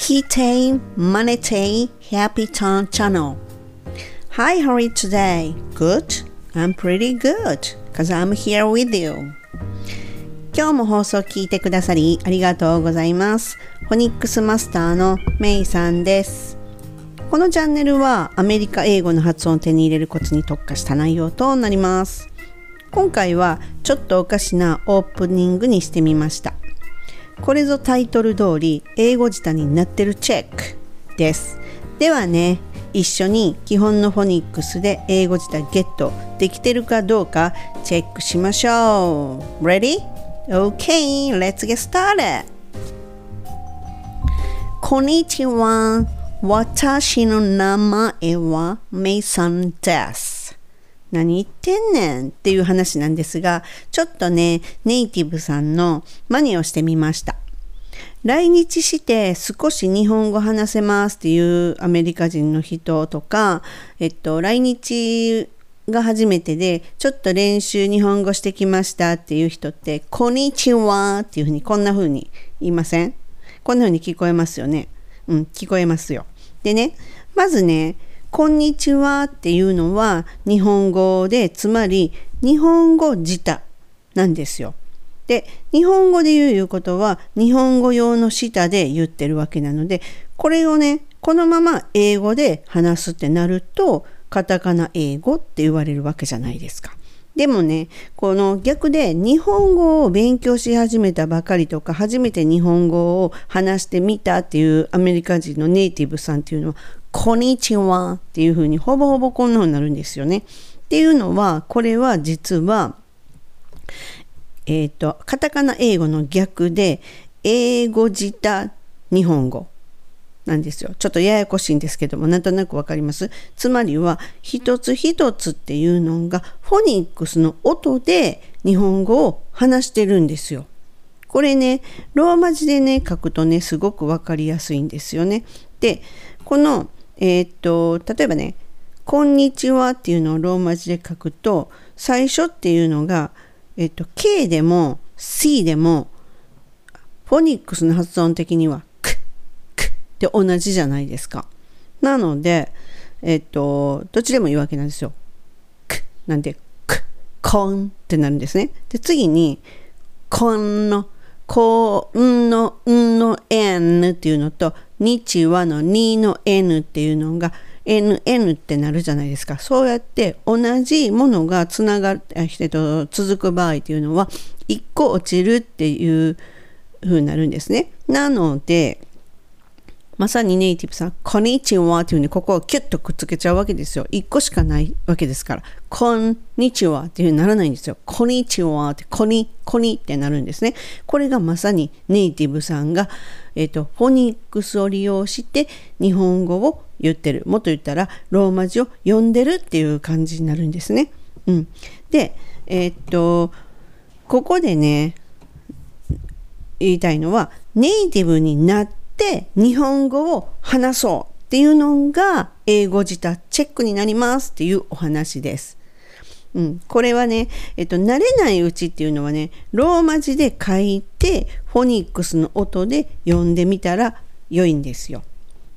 Keytain Monetay Happy Turn Channel. Hi, how are you today? Good? I'm pretty good, cause I'm here with you. 今日も放送を聞いてくださりありがとうございます。フォニックスマスターのメイさんです。このチャンネルはアメリカ英語の発音を手に入れるコツに特化した内容となります。今回はちょっとおかしなオープニングにしてみました。これぞタイトル通り英語舌になってるチェックです。ではね、一緒に基本のフォニックスで英語舌ゲットできてるかどうかチェックしましょう。Ready? Okay, let's get started! こんにちは。私の名前はメイさんです。何言ってんねんっていう話なんですが、ちょっとね、ネイティブさんの真似をしてみました。来日して少し日本語話せますっていうアメリカ人の人とか、えっと、来日が初めてで、ちょっと練習日本語してきましたっていう人って、こんにちはっていうふうにこんなふうに言いません？こんなふうに聞こえますよね。うん、聞こえますよ。でね、まずね、こんにちはっていうのは日本語で、つまり日本語舌なんですよ。で、日本語で言ういうことは日本語用の舌で言ってるわけなので、これをね、このまま英語で話すってなると、カタカナ英語って言われるわけじゃないですか。でもね、この逆で日本語を勉強し始めたばかりとか、初めて日本語を話してみたっていうアメリカ人のネイティブさんっていうのは、こんにちはっていうふうにほぼほぼこんな風になるんですよね。っていうのは、これは実は、えっ、と、カタカナ英語の逆で、英語舌日本語なんですよ。ちょっとややこしいんですけども、なんとなくわかりますつまりは、一つ一つっていうのが、フォニックスの音で日本語を話してるんですよ。これね、ローマ字でね、書くとね、すごくわかりやすいんですよね。で、この、えーっと、例えばね、こんにちはっていうのをローマ字で書くと、最初っていうのが、えっと、K でも C でも、フォニックスの発音的には、クッ、クって同じじゃないですか。なので、えっと、どっちでもいいわけなんですよ。クなんで、ク、コンってなるんですね。で、次に、こんの、こんの、んの n っていうのと、日はの2の n っていうのが、nn ってなるじゃないですか。そうやって同じものがつながる、えっと、続く場合っていうのは、1個落ちるっていう風になるんですね。なので、まさにネイティブさん、こんにちはっていうふうにここをキュッとくっつけちゃうわけですよ。一個しかないわけですから、こんにちはっていうふうにならないんですよ。こんにちはって、こに、こにってなるんですね。これがまさにネイティブさんが、えっ、と、フォニックスを利用して日本語を言ってる。もっと言ったら、ローマ字を読んでるっていう感じになるんですね。うん。で、えっ、と、ここでね、言いたいのは、ネイティブになって日本語を話そうっていうのが英語舌チェックになりますっていうお話です。うん、これはね、えっと、慣れないうちっていうのはね、ローマ字で書いて、フォニックスの音で読んでみたら良いんですよ。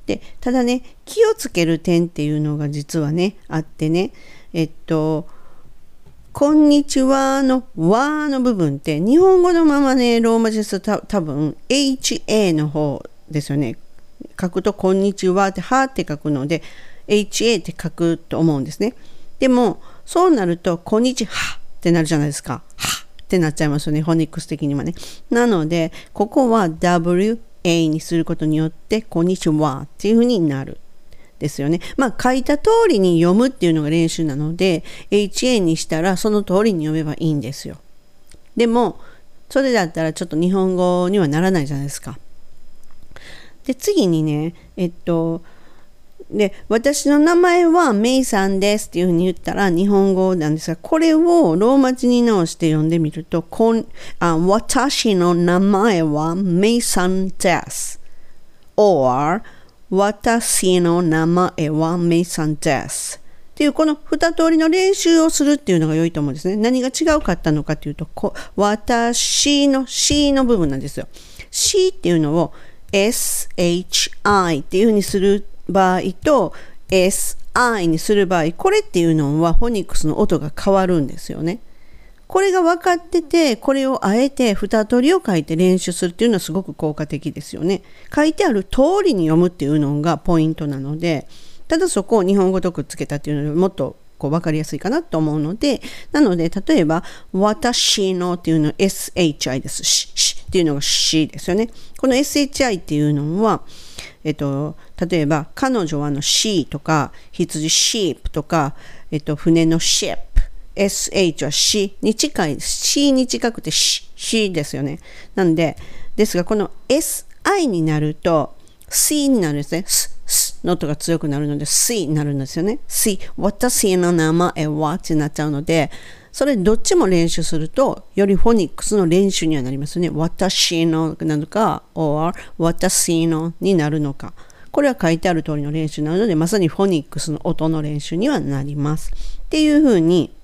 で、ただね、気をつける点っていうのが実はね、あってね、えっと、こんにちはのわの部分って日本語のままね、ローマ字ですと多分 HA の方ですよね。書くとこんにちはってはって書くので HA って書くと思うんですね。でもそうなるとこんにちはってなるじゃないですか。はってなっちゃいますよね。フォニックス的にはね。なのでここは WA にすることによってこんにちはっていうふうになる。ですよね。まあ書いた通りに読むっていうのが練習なので HA にしたらその通りに読めばいいんですよ。でもそれだったらちょっと日本語にはならないじゃないですか。で次にねえっとで私の名前はメイさんですっていうふうに言ったら日本語なんですがこれをローマ字に直して読んでみるとこんあ私の名前はメイさんです or 私の名前はメイさんです。っていうこの二通りの練習をするっていうのが良いと思うんですね。何が違うかったのかっていうと、こ私の C の部分なんですよ。C っていうのを SHI っていうふうにする場合と SI にする場合、これっていうのはフォニックスの音が変わるんですよね。これが分かってて、これをあえて二通りを書いて練習するっていうのはすごく効果的ですよね。書いてある通りに読むっていうのがポイントなので、ただそこを日本語とくっつけたっていうのはもっとこう分かりやすいかなと思うので、なので、例えば、私のっていうの SHI です。し、しっていうのがしですよね。この SHI っていうのは、えっと、例えば、彼女はの she とか、羊 sheep とか、えっと、船の ship。sh は she に近い、she に近くて she ですよね。なんで、ですが、この si になると、c になるんですね。す、すの音が強くなるので、c になるんですよね。c、私の名前はってなっちゃうので、それどっちも練習すると、よりフォニックスの練習にはなりますよね。私のなのか、or 私のになるのか。これは書いてある通りの練習なので、まさにフォニックスの音の練習にはなります。っていうふうに、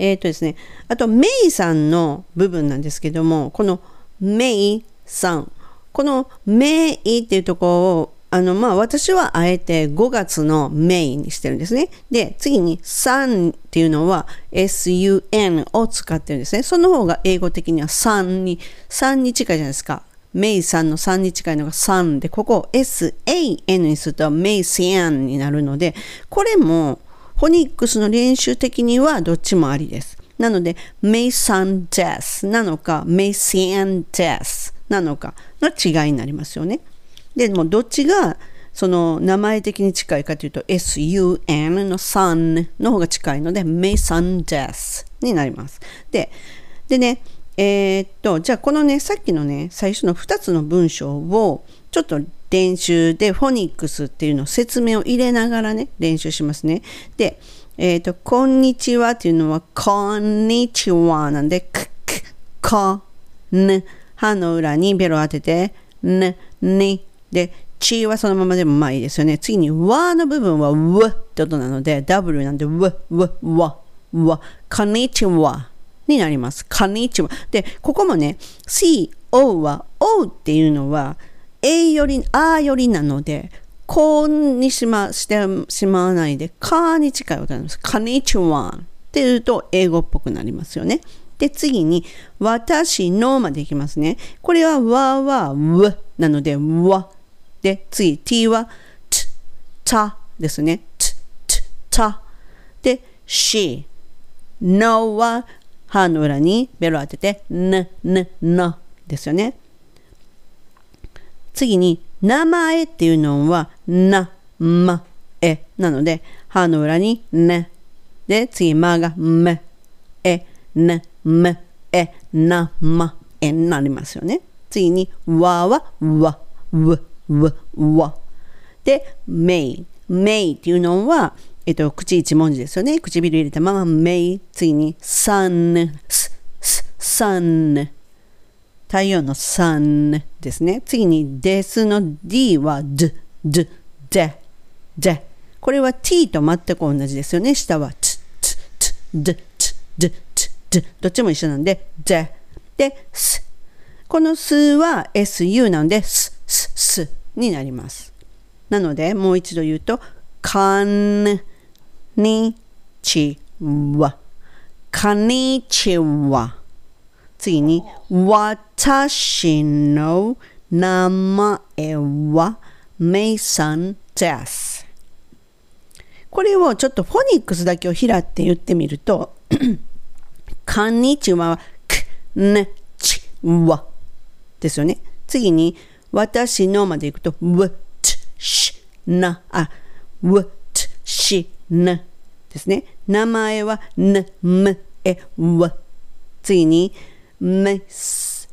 えっ、ー、とですね、あと、メイさんの部分なんですけども、このメイさん、このメイっていうとこを、あの、まあ、私はあえて5月のメインにしてるんですね。で、次に3っていうのは sun を使ってるんですね。その方が英語的には3に、3に近いじゃないですか。メイさんの3に近いのが3で、ここを san にするとメイシアンになるので、これもフォニックスの練習的にはどっちもありです。なので、メイサンデスなのか、メイシアンデスなのかの違いになりますよね。でも、どっちがその名前的に近いかというと、sun の sun の方が近いので、メイサンデスになります。で、でね、えー、っと、じゃあこのね、さっきのね、最初の2つの文章をちょっと練習でフォニックスっていうのを説明を入れながらね、練習しますね。で、えっ、と、こんにちはっていうのは、こんにちはなんで、く、く、こ、ん、歯の裏にベロ当てて、ん、に、で、ちはそのままでもまあいいですよね。次に、わの部分は、うって音なので、W なんで、う、う、わ、わ、こんにちはになります。こんにちは。で、ここもね、C、O は、O っていうのは、A より、あよりなので、こうにしましてしまわないで、かに近いことになります。かにちわっていうと英語っぽくなりますよね。で、次に、私のまでいきますね。これは、わは、うなので、わ。で、次、t は、t、たですね。t、t、た。で、she。のは、歯の裏にベロ当てて、n、n、のですよね。次に、名前っていうのは、な、ま、えなので、歯の裏にね。で、次、まがめ、え、ね、め、え、な、ま、えになりますよね。次に、わは、わ、わ、わ、わ。で、めい。めいっていうのは、えっと、口一文字ですよね。唇入れたまま、めい。次に、さん、す、す、さん。太陽の3ですね。次に、ですの D は D、D、D、D。これは T と全く同じですよね。下は T、T、T、D、T、D、T、D。どっちも一緒なんで、D。で、S。このすは SU なので、す、す、すになります。なので、もう一度言うと、かんにちは。かにちは。次に、私の名前はメイさんです。これをちょっとフォニックスだけを拾って言ってみると、こんにちは、く、ね、ち、わですよね。次に、私のまでいくと、わ、つ、し、な、あ、わ、つ、し、なですね。名前は、な、む、え、わ。次に、メ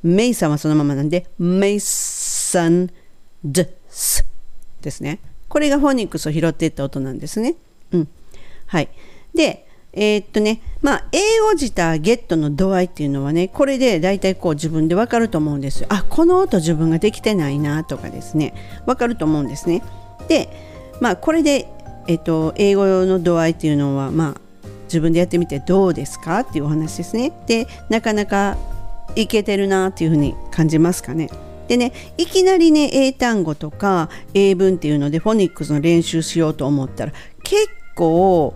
メイさんはそのままなんで、メイサンデスですね。これがフォニックスを拾っていった音なんですね。うん。はい。で、えー、っとね、まあ、英語自体ゲットの度合いっていうのはね、これで大体こう自分でわかると思うんですよ。あ、この音自分ができてないなとかですね、わかると思うんですね。で、まあ、これで、えっと、英語用の度合いっていうのは、まあ、自分でやってみてどうですかっていうお話ですね。で、なかなかいけてるなっていうふうに感じますかね。でねいきなりね英単語とか英文っていうのでフォニックスの練習しようと思ったら結構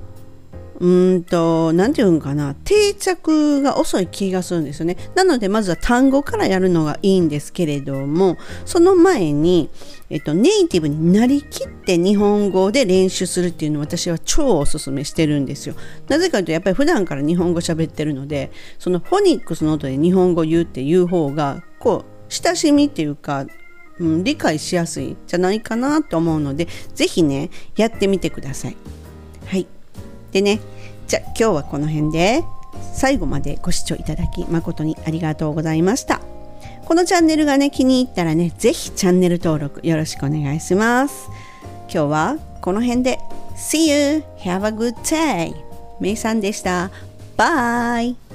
うんと何て言うんかな。定着が遅い気がするんですよね。なのでまずは単語からやるのがいいんですけれどもその前に、えっと、ネイティブになりきって日本語で練習するっていうのを私は超おすすめしてるんですよ。なぜかというとやっぱり普段から日本語喋ってるのでそのフォニックスの音で日本語言うっていう方がこう親しみっていうかうん、理解しやすいじゃないかなと思うので是非ねやってみてください。はい。でねじゃあ今日はこの辺で最後までご視聴いただき誠にありがとうございましたこのチャンネルがね気に入ったらね是非チャンネル登録よろしくお願いします今日はこの辺で See you! Have a good day! めいさんでした。バイ